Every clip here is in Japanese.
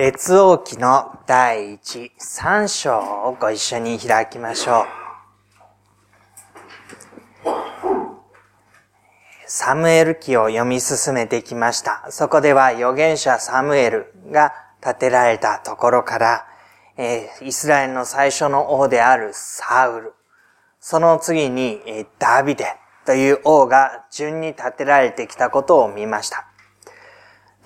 列王記の第一三章をご一緒に開きましょう。サムエル記を読み進めてきました。そこでは預言者サムエルが建てられたところから、え、イスラエルの最初の王であるサウル、その次に、え、ダビデという王が順に建てられてきたことを見ました。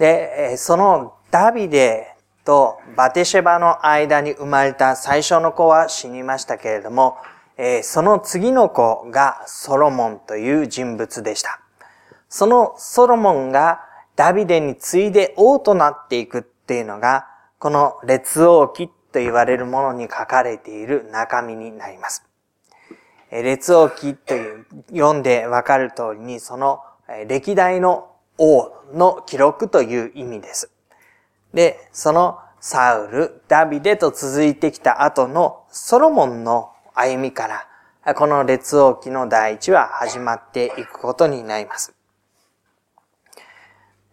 で、そのダビデとバテシェバの間に生まれた最初の子は死にましたけれども、えー、その次の子がソロモンという人物でした。そのソロモンがダビデに次いで王となっていくっていうのが、この列王記と言われるものに書かれている中身になります。列王記という読んでわかる通りに、その歴代の王の記録という意味です。で、そのサウル、ダビデと続いてきた後のソロモンの歩みから、この列王記の第一は始まっていくことになります。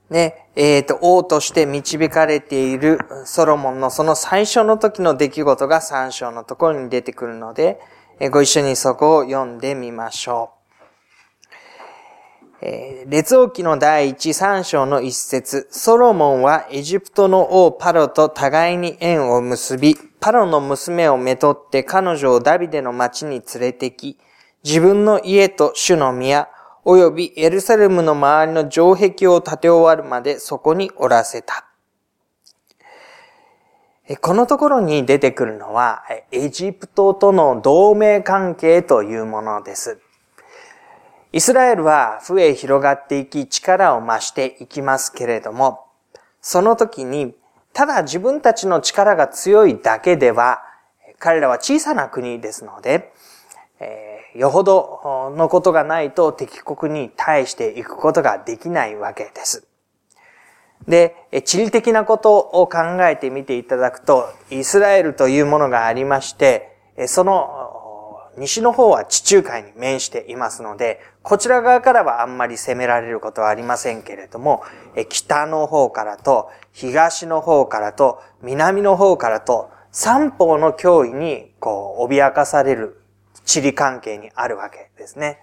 で、えっ、ー、と、王として導かれているソロモンのその最初の時の出来事が3章のところに出てくるので、ご一緒にそこを読んでみましょう。えー、列王記の第一三章の一節、ソロモンはエジプトの王パロと互いに縁を結び、パロの娘をめとって彼女をダビデの町に連れてき、自分の家と主の宮、及びエルサレムの周りの城壁を建て終わるまでそこにおらせた。このところに出てくるのは、エジプトとの同盟関係というものです。イスラエルは増え広がっていき力を増していきますけれども、その時に、ただ自分たちの力が強いだけでは、彼らは小さな国ですので、えー、よほどのことがないと敵国に対していくことができないわけです。で、地理的なことを考えてみていただくと、イスラエルというものがありまして、その西の方は地中海に面していますので、こちら側からはあんまり攻められることはありませんけれども、北の方からと、東の方からと、南の方からと、三方の脅威に、こう、脅かされる地理関係にあるわけですね。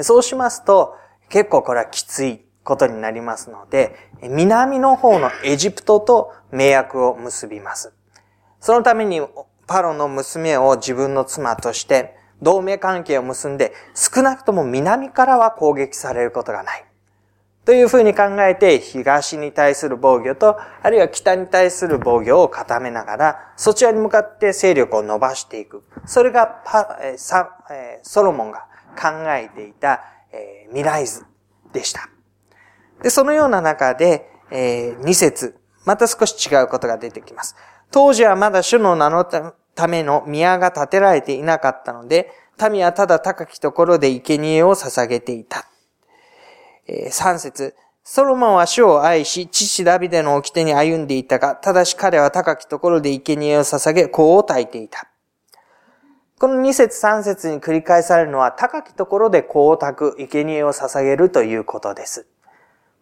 そうしますと、結構これはきついことになりますので、南の方のエジプトと盟約を結びます。そのために、パロの娘を自分の妻として、同盟関係を結んで、少なくとも南からは攻撃されることがない。というふうに考えて、東に対する防御と、あるいは北に対する防御を固めながら、そちらに向かって勢力を伸ばしていく。それがパ、えサえソロモンが考えていた、え未来図でした。で、そのような中で、えー、2節、また少し違うことが出てきます。当時はまだ主の名のたための宮が建てられていなかったので、民はただ高きところで生贄を捧げていた。えー、3節ソロモンは主を愛し、父ダビデの掟に歩んでいたが、ただし彼は高きところで生贄を捧げ、香を焚いていた。この2節3節に繰り返されるのは、高きところで香を焚く、生贄を捧げるということです。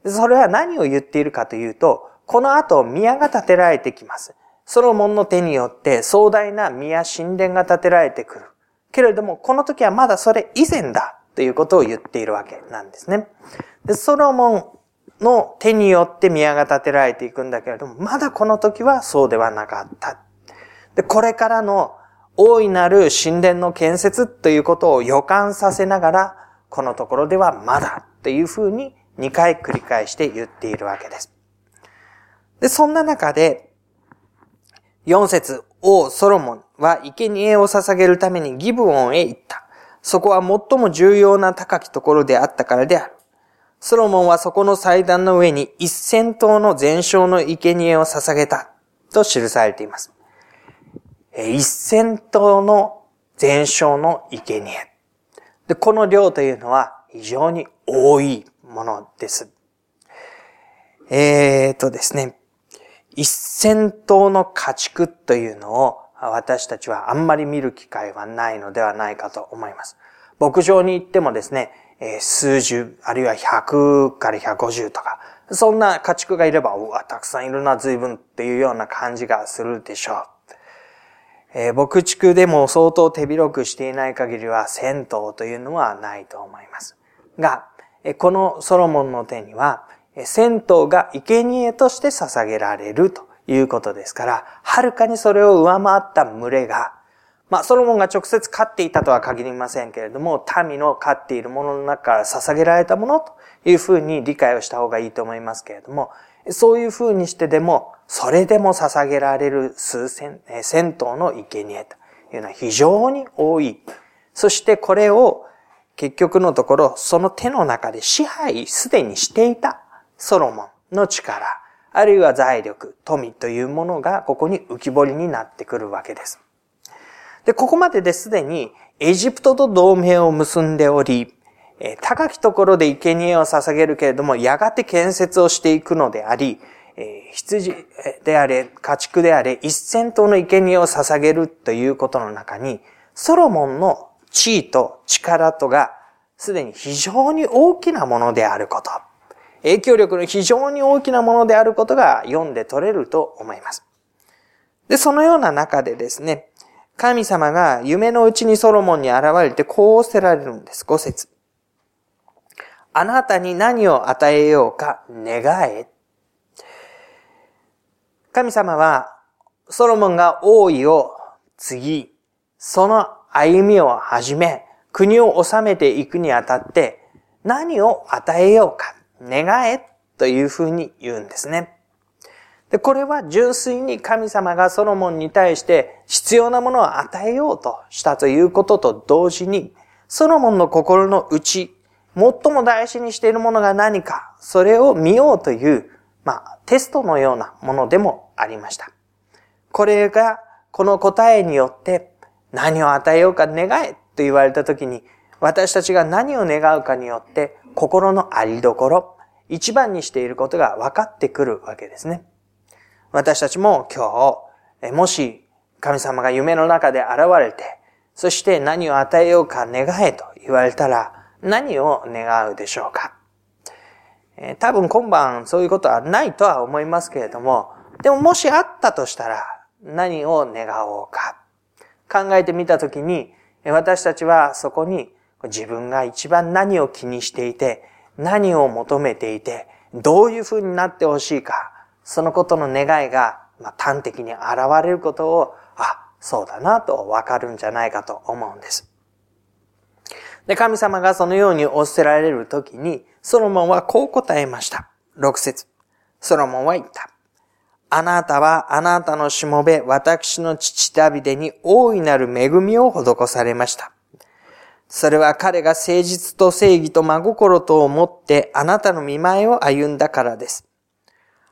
それは何を言っているかというと、この後、宮が建てられてきます。ソロモンの手によって壮大な宮神殿が建てられてくる。けれども、この時はまだそれ以前だということを言っているわけなんですね。で、ソロモンの手によって宮が建てられていくんだけれども、まだこの時はそうではなかった。で、これからの大いなる神殿の建設ということを予感させながら、このところではまだというふうに2回繰り返して言っているわけです。で、そんな中で、4節王ソロモンは生贄を捧げるためにギブオンへ行った。そこは最も重要な高きところであったからである。ソロモンはそこの祭壇の上に一千頭の全焼の生贄を捧げたと記されています。一千頭の全焼の生贄。で、この量というのは非常に多いものです。えーとですね。一千頭の家畜というのを私たちはあんまり見る機会はないのではないかと思います。牧場に行ってもですね、数十、あるいは100から150とか、そんな家畜がいれば、うわ、たくさんいるな、随分っていうような感じがするでしょう。えー、牧畜でも相当手広くしていない限りは銭湯というのはないと思います。が、このソロモンの手には、銭湯が生贄として捧げられるということですから、はるかにそれを上回った群れが、まあ、ソロモンが直接飼っていたとは限りませんけれども、民の飼っているものの中から捧げられたものというふうに理解をした方がいいと思いますけれども、そういうふうにしてでも、それでも捧げられる数千、銭湯の生贄というのは非常に多い。そしてこれを結局のところ、その手の中で支配すでにしていたソロモンの力、あるいは財力、富というものがここに浮き彫りになってくるわけです。で、ここまでですでにエジプトと同盟を結んでおり、高きところで生贄を捧げるけれども、やがて建設をしていくのであり、羊であれ、家畜であれ、一千頭の生贄を捧げるということの中に、ソロモンの地位と力とが、すでに非常に大きなものであること。影響力の非常に大きなものであることが読んで取れると思います。で、そのような中でですね、神様が夢のうちにソロモンに現れてこうおせられるんです。五節。あなたに何を与えようか願え。神様はソロモンが王位を継ぎ、その歩みを始め、国を治めていくにあたって何を与えようか願えというふうに言うんですね。で、これは純粋に神様がソロモンに対して必要なものを与えようとしたということと同時に、ソロモンの心の内、最も大事にしているものが何か、それを見ようという、まあ、テストのようなものでもありました。これが、この答えによって、何を与えようか願えと言われたときに、私たちが何を願うかによって、心のありどころ、一番にしていることが分かってくるわけですね。私たちも今日、もし神様が夢の中で現れて、そして何を与えようか願えと言われたら、何を願うでしょうか多分今晩そういうことはないとは思いますけれども、でももしあったとしたら何を願おうか。考えてみたときに、私たちはそこに自分が一番何を気にしていて、何を求めていて、どういう風になってほしいか、そのことの願いが、ま端的に現れることを、あ、そうだなとわかるんじゃないかと思うんです。で、神様がそのように仰せられるときに、ソロモンはこう答えました。六節。ソロモンは言った。あなたはあなたのしもべ、私の父ダビデに大いなる恵みを施されました。それは彼が誠実と正義と真心と思ってあなたの見前を歩んだからです。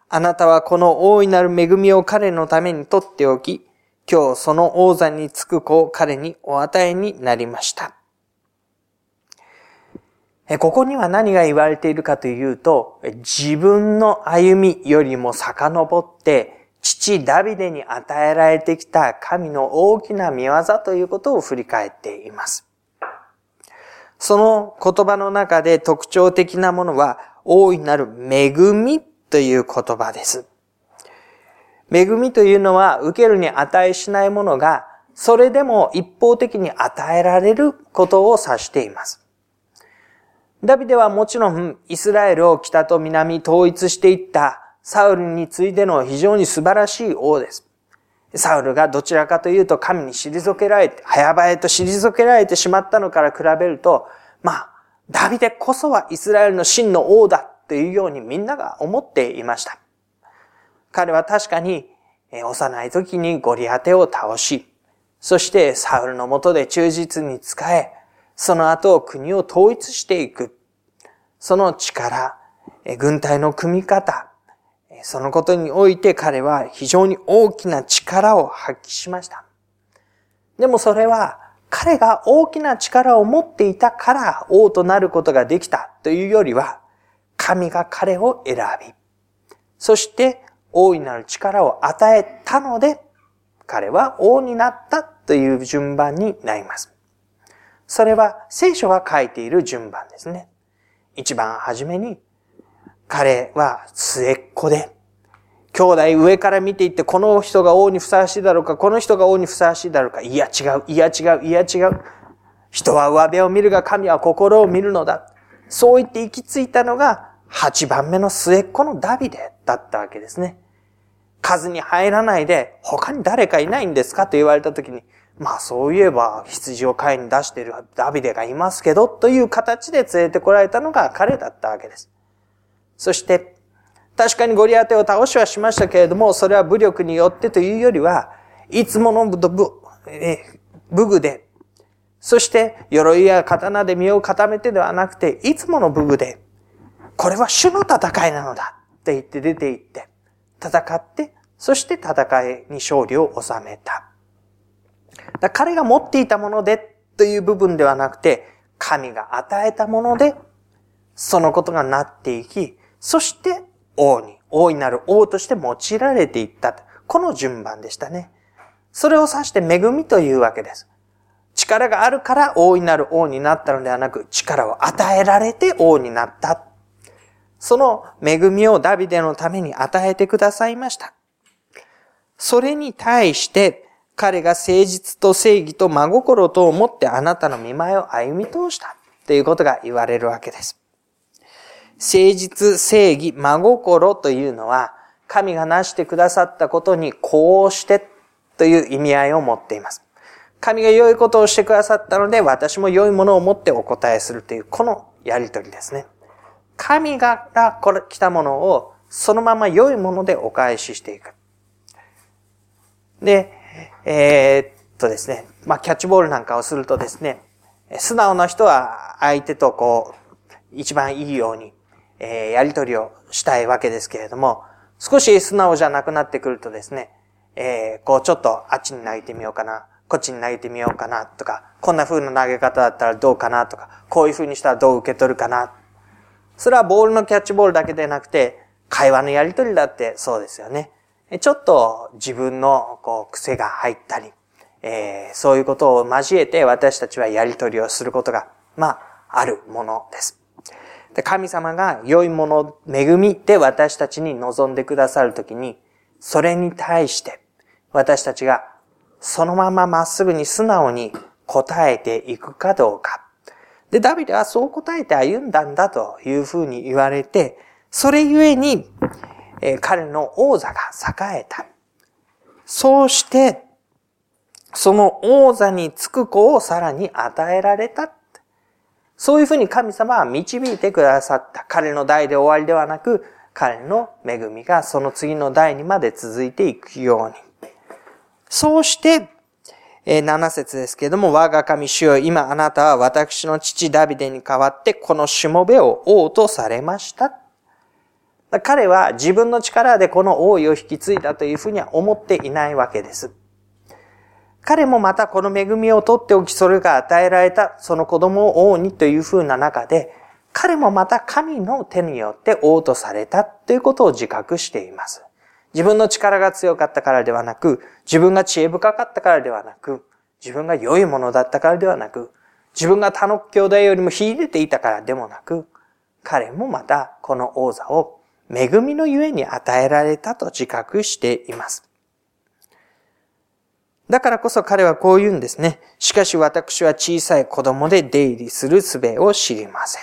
あなたはこの大いなる恵みを彼のために取っておき、今日その王座につく子を彼にお与えになりました。ここには何が言われているかというと、自分の歩みよりも遡って、父ダビデに与えられてきた神の大きな見業ということを振り返っています。その言葉の中で特徴的なものは、大いなる恵みという言葉です。恵みというのは受けるに値しないものが、それでも一方的に与えられることを指しています。ダビデはもちろんイスラエルを北と南統一していったサウルについての非常に素晴らしい王です。サウルがどちらかというと神に退けられて、早々と退けられてしまったのから比べると、まあ、ダビデこそはイスラエルの真の王だというようにみんなが思っていました。彼は確かに幼い時にゴリアテを倒し、そしてサウルのもとで忠実に仕え、その後国を統一していく。その力、軍隊の組み方、そのことにおいて彼は非常に大きな力を発揮しました。でもそれは彼が大きな力を持っていたから王となることができたというよりは、神が彼を選び、そして大いなる力を与えたので、彼は王になったという順番になります。それは聖書が書いている順番ですね。一番初めに、彼は末っ子で、兄弟上から見ていって、この人が王にふさわしいだろうか、この人が王にふさわしいだろうか、いや違う、いや違う、いや違う。人は上辺を見るが神は心を見るのだ。そう言って行き着いたのが8番目の末っ子のダビデだったわけですね。数に入らないで他に誰かいないんですか？と言われた時に、まあそういえば羊を飼いに出しているダビデがいますけどという形で連れてこられたのが彼だったわけです。そして確かにゴリアテを倒しはしましたけれども、それは武力によってというよりは、いつもの武具でそして、鎧や刀で身を固めてではなくて、いつもの武具で、これは主の戦いなのだって言って出て行って、戦って、そして戦いに勝利を収めた。だ彼が持っていたものでという部分ではなくて、神が与えたもので、そのことがなっていき、そして王に、大いなる王として用いられていった。この順番でしたね。それを指して恵みというわけです。力があるから大いなる王になったのではなく、力を与えられて王になった。その恵みをダビデのために与えてくださいました。それに対して、彼が誠実と正義と真心と思ってあなたの見舞いを歩み通したということが言われるわけです。誠実、正義、真心というのは、神が成してくださったことにこうしてという意味合いを持っています。神が良いことをしてくださったので、私も良いものを持ってお答えするという、このやりとりですね。神がこれ来たものを、そのまま良いものでお返ししていく。で、えー、っとですね、まあ、キャッチボールなんかをするとですね、素直な人は相手とこう、一番いいように、えー、やりとりをしたいわけですけれども、少し素直じゃなくなってくるとですね、えー、こうちょっとあっちに投げてみようかな。こっちに投げてみようかなとか、こんな風な投げ方だったらどうかなとか、こういう風にしたらどう受け取るかな。それはボールのキャッチボールだけでなくて、会話のやりとりだってそうですよね。ちょっと自分のこう癖が入ったり、えー、そういうことを交えて私たちはやりとりをすることが、まあ、あるものです。神様が良いもの、恵みで私たちに望んでくださるときに、それに対して私たちがそのまままっすぐに素直に答えていくかどうか。で、ダビデはそう答えて歩んだんだというふうに言われて、それゆえに、えー、彼の王座が栄えた。そうして、その王座につく子をさらに与えられた。そういうふうに神様は導いてくださった。彼の代で終わりではなく、彼の恵みがその次の代にまで続いていくように。そうして、え7節ですけれども、我が神主よ、今あなたは私の父ダビデに代わってこのしもべを王とされました。彼は自分の力でこの王位を引き継いだというふうには思っていないわけです。彼もまたこの恵みを取っておき、それが与えられたその子供を王にというふうな中で、彼もまた神の手によって王とされたということを自覚しています。自分の力が強かったからではなく、自分が知恵深かったからではなく、自分が良いものだったからではなく、自分が他の兄弟よりも秀でていたからでもなく、彼もまたこの王座を恵みのゆえに与えられたと自覚しています。だからこそ彼はこう言うんですね。しかし私は小さい子供で出入りする術を知りません。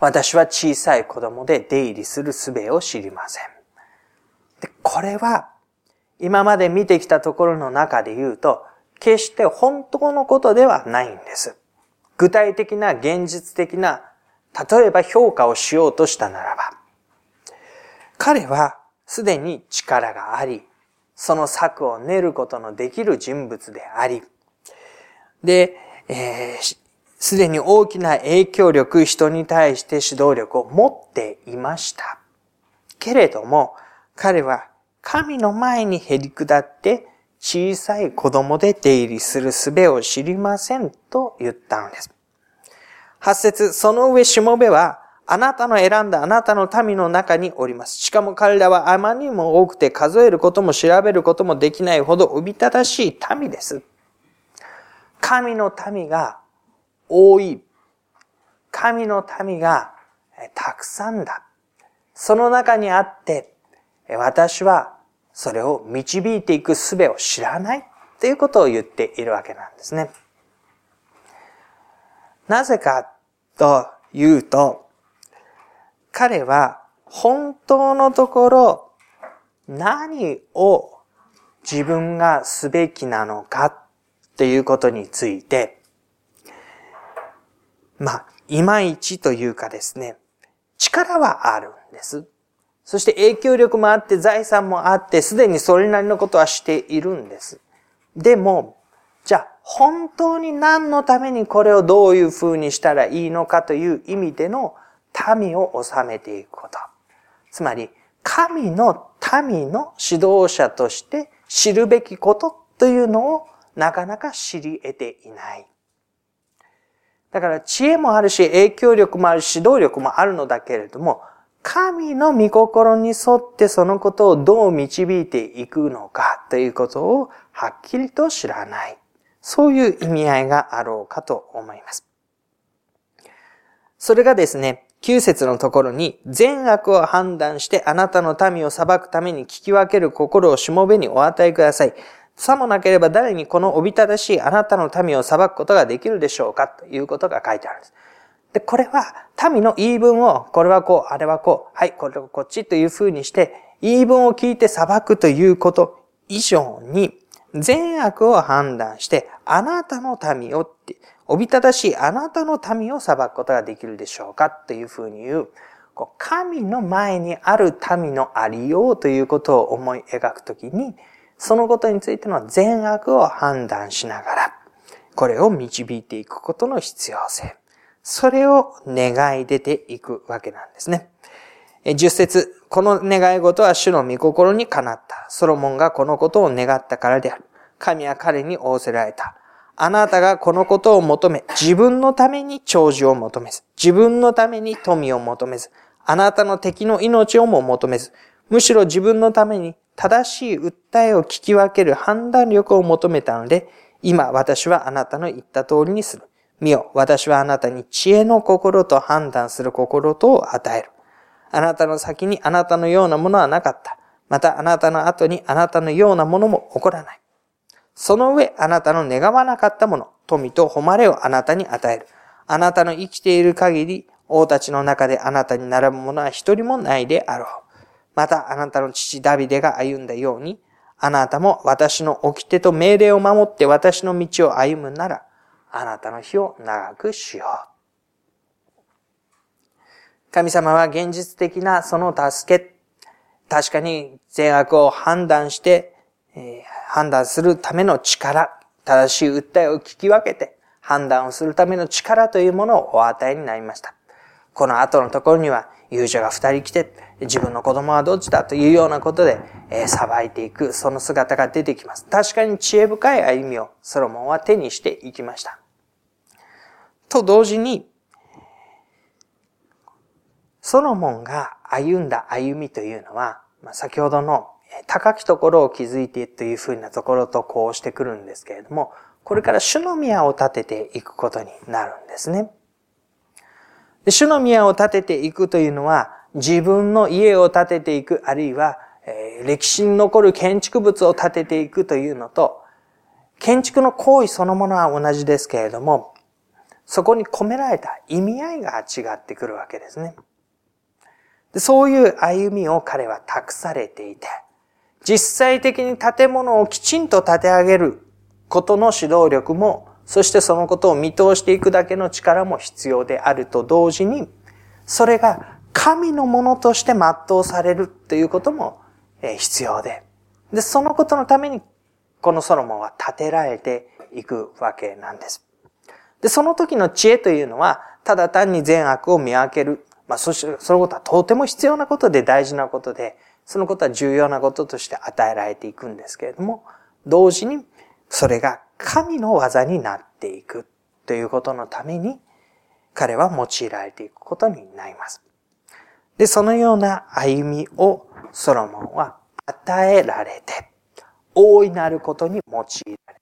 私は小さい子供で出入りする術を知りません。でこれは、今まで見てきたところの中で言うと、決して本当のことではないんです。具体的な現実的な、例えば評価をしようとしたならば、彼はすでに力があり、その策を練ることのできる人物であり、で、えー、すでに大きな影響力、人に対して指導力を持っていました。けれども、彼は神の前にへり下って小さい子供で出入りする術を知りませんと言ったのです。八節、その上しもべは、あなたの選んだあなたの民の中におります。しかも彼らはあまりにも多くて数えることも調べることもできないほどおびただしい民です。神の民が多い。神の民がたくさんだ。その中にあって、私はそれを導いていく術を知らないということを言っているわけなんですね。なぜかというと、彼は本当のところ何を自分がすべきなのかっていうことについて、まあ、いまいちというかですね、力はあるんです。そして影響力もあって財産もあって、すでにそれなりのことはしているんです。でも、じゃあ、本当に何のためにこれをどういう風にしたらいいのかという意味での民を治めていくこと。つまり、神の民の指導者として知るべきことというのをなかなか知り得ていない。だから知恵もあるし、影響力もあるし、指導力もあるのだけれども、神の御心に沿ってそのことをどう導いていくのかということをはっきりと知らない。そういう意味合いがあろうかと思います。それがですね、9節のところに、善悪を判断してあなたの民を裁くために聞き分ける心をしもべにお与えください。さもなければ誰にこのおびただしいあなたの民を裁くことができるでしょうかということが書いてあるんです。で、これは民の言い分を、これはこう、あれはこう、はい、これはこっちというふうにして、言い分を聞いて裁くということ以上に、善悪を判断して、あなたの民をって、おびただしいあなたの民を裁くことができるでしょうかというふうに言う、神の前にある民のありようということを思い描くときに、そのことについての善悪を判断しながら、これを導いていくことの必要性。それを願い出ていくわけなんですね。十節、この願い事は主の御心にかなった。ソロモンがこのことを願ったからである。神は彼に仰せられた。あなたがこのことを求め、自分のために長寿を求めず、自分のために富を求めず、あなたの敵の命をも求めず、むしろ自分のために正しい訴えを聞き分ける判断力を求めたので、今私はあなたの言った通りにする。見よ、私はあなたに知恵の心と判断する心とを与える。あなたの先にあなたのようなものはなかった。またあなたの後にあなたのようなものも起こらない。その上、あなたの願わなかったもの、富と誉れをあなたに与える。あなたの生きている限り、王たちの中であなたに並ぶものは一人もないであろう。また、あなたの父ダビデが歩んだように、あなたも私の掟と命令を守って私の道を歩むなら、あなたの日を長くしよう。神様は現実的なその助け、確かに善悪を判断して、えー、判断するための力、正しい訴えを聞き分けて判断をするための力というものをお与えになりました。この後のところには勇者が二人来て、自分の子供はどっちだというようなことで、えー、裁いていく、その姿が出てきます。確かに知恵深い歩みをソロモンは手にしていきました。と同時に、ソロモンが歩んだ歩みというのは、まあ、先ほどの高きところを築いてというふうなところとこうしてくるんですけれども、これから主の宮を建てていくことになるんですね。で主の宮を建てていくというのは、自分の家を建てていく、あるいは、えー、歴史に残る建築物を建てていくというのと、建築の行為そのものは同じですけれども、そこに込められた意味合いが違ってくるわけですね。でそういう歩みを彼は託されていて、実際的に建物をきちんと建て上げることの指導力も、そしてそのことを見通していくだけの力も必要であると同時に、それが神のものとして全うされるということも必要で、で、そのことのために、このソロモンは建てられていくわけなんです。で、その時の知恵というのは、ただ単に善悪を見分ける。まあ、そして、そのことはとても必要なことで大事なことで、そのことは重要なこととして与えられていくんですけれども、同時に、それが神の技になっていくということのために、彼は用いられていくことになります。で、そのような歩みをソロモンは与えられて、大いなることに用いられる。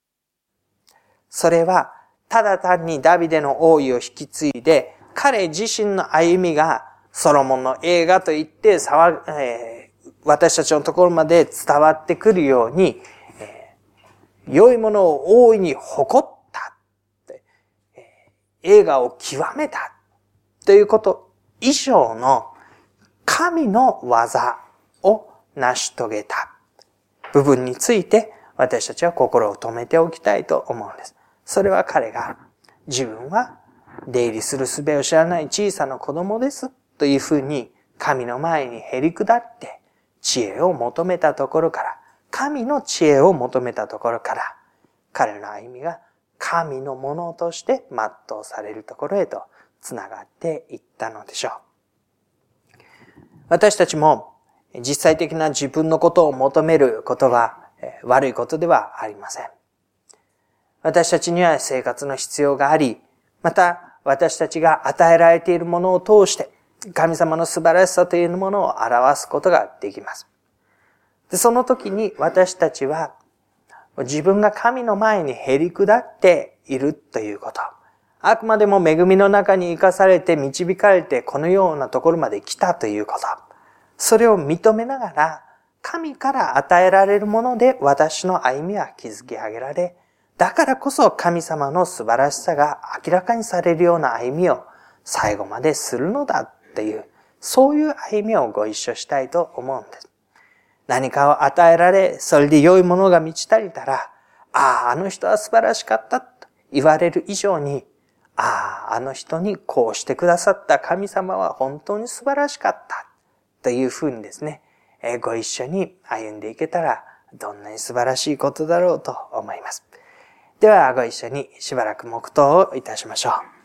それは、ただ単にダビデの王位を引き継いで、彼自身の歩みがソロモンの映画と言って騒、えー、私たちのところまで伝わってくるように、えー、良いものを大いに誇った、えー、映画を極めたということ以上の神の技を成し遂げた部分について私たちは心を止めておきたいと思うんです。それは彼が自分は出入りする術を知らない小さな子供ですというふうに神の前にへり下って知恵を求めたところから、神の知恵を求めたところから、彼の歩みが神のものとして全うされるところへと繋がっていったのでしょう。私たちも実際的な自分のことを求めることは悪いことではありません。私たちには生活の必要があり、また私たちが与えられているものを通して神様の素晴らしさというものを表すことができます。でその時に私たちは自分が神の前に減り下っているということ。あくまでも恵みの中に生かされて導かれてこのようなところまで来たということ。それを認めながら神から与えられるもので私の歩みは築き上げられ、だからこそ神様の素晴らしさが明らかにされるような歩みを最後までするのだっていう、そういう歩みをご一緒したいと思うんです。何かを与えられ、それで良いものが満ち足りたら、ああ、あの人は素晴らしかったと言われる以上に、ああ、あの人にこうしてくださった神様は本当に素晴らしかったというふうにですね、ご一緒に歩んでいけたら、どんなに素晴らしいことだろうと思います。では、ご一緒にしばらく黙祷をいたしましょう。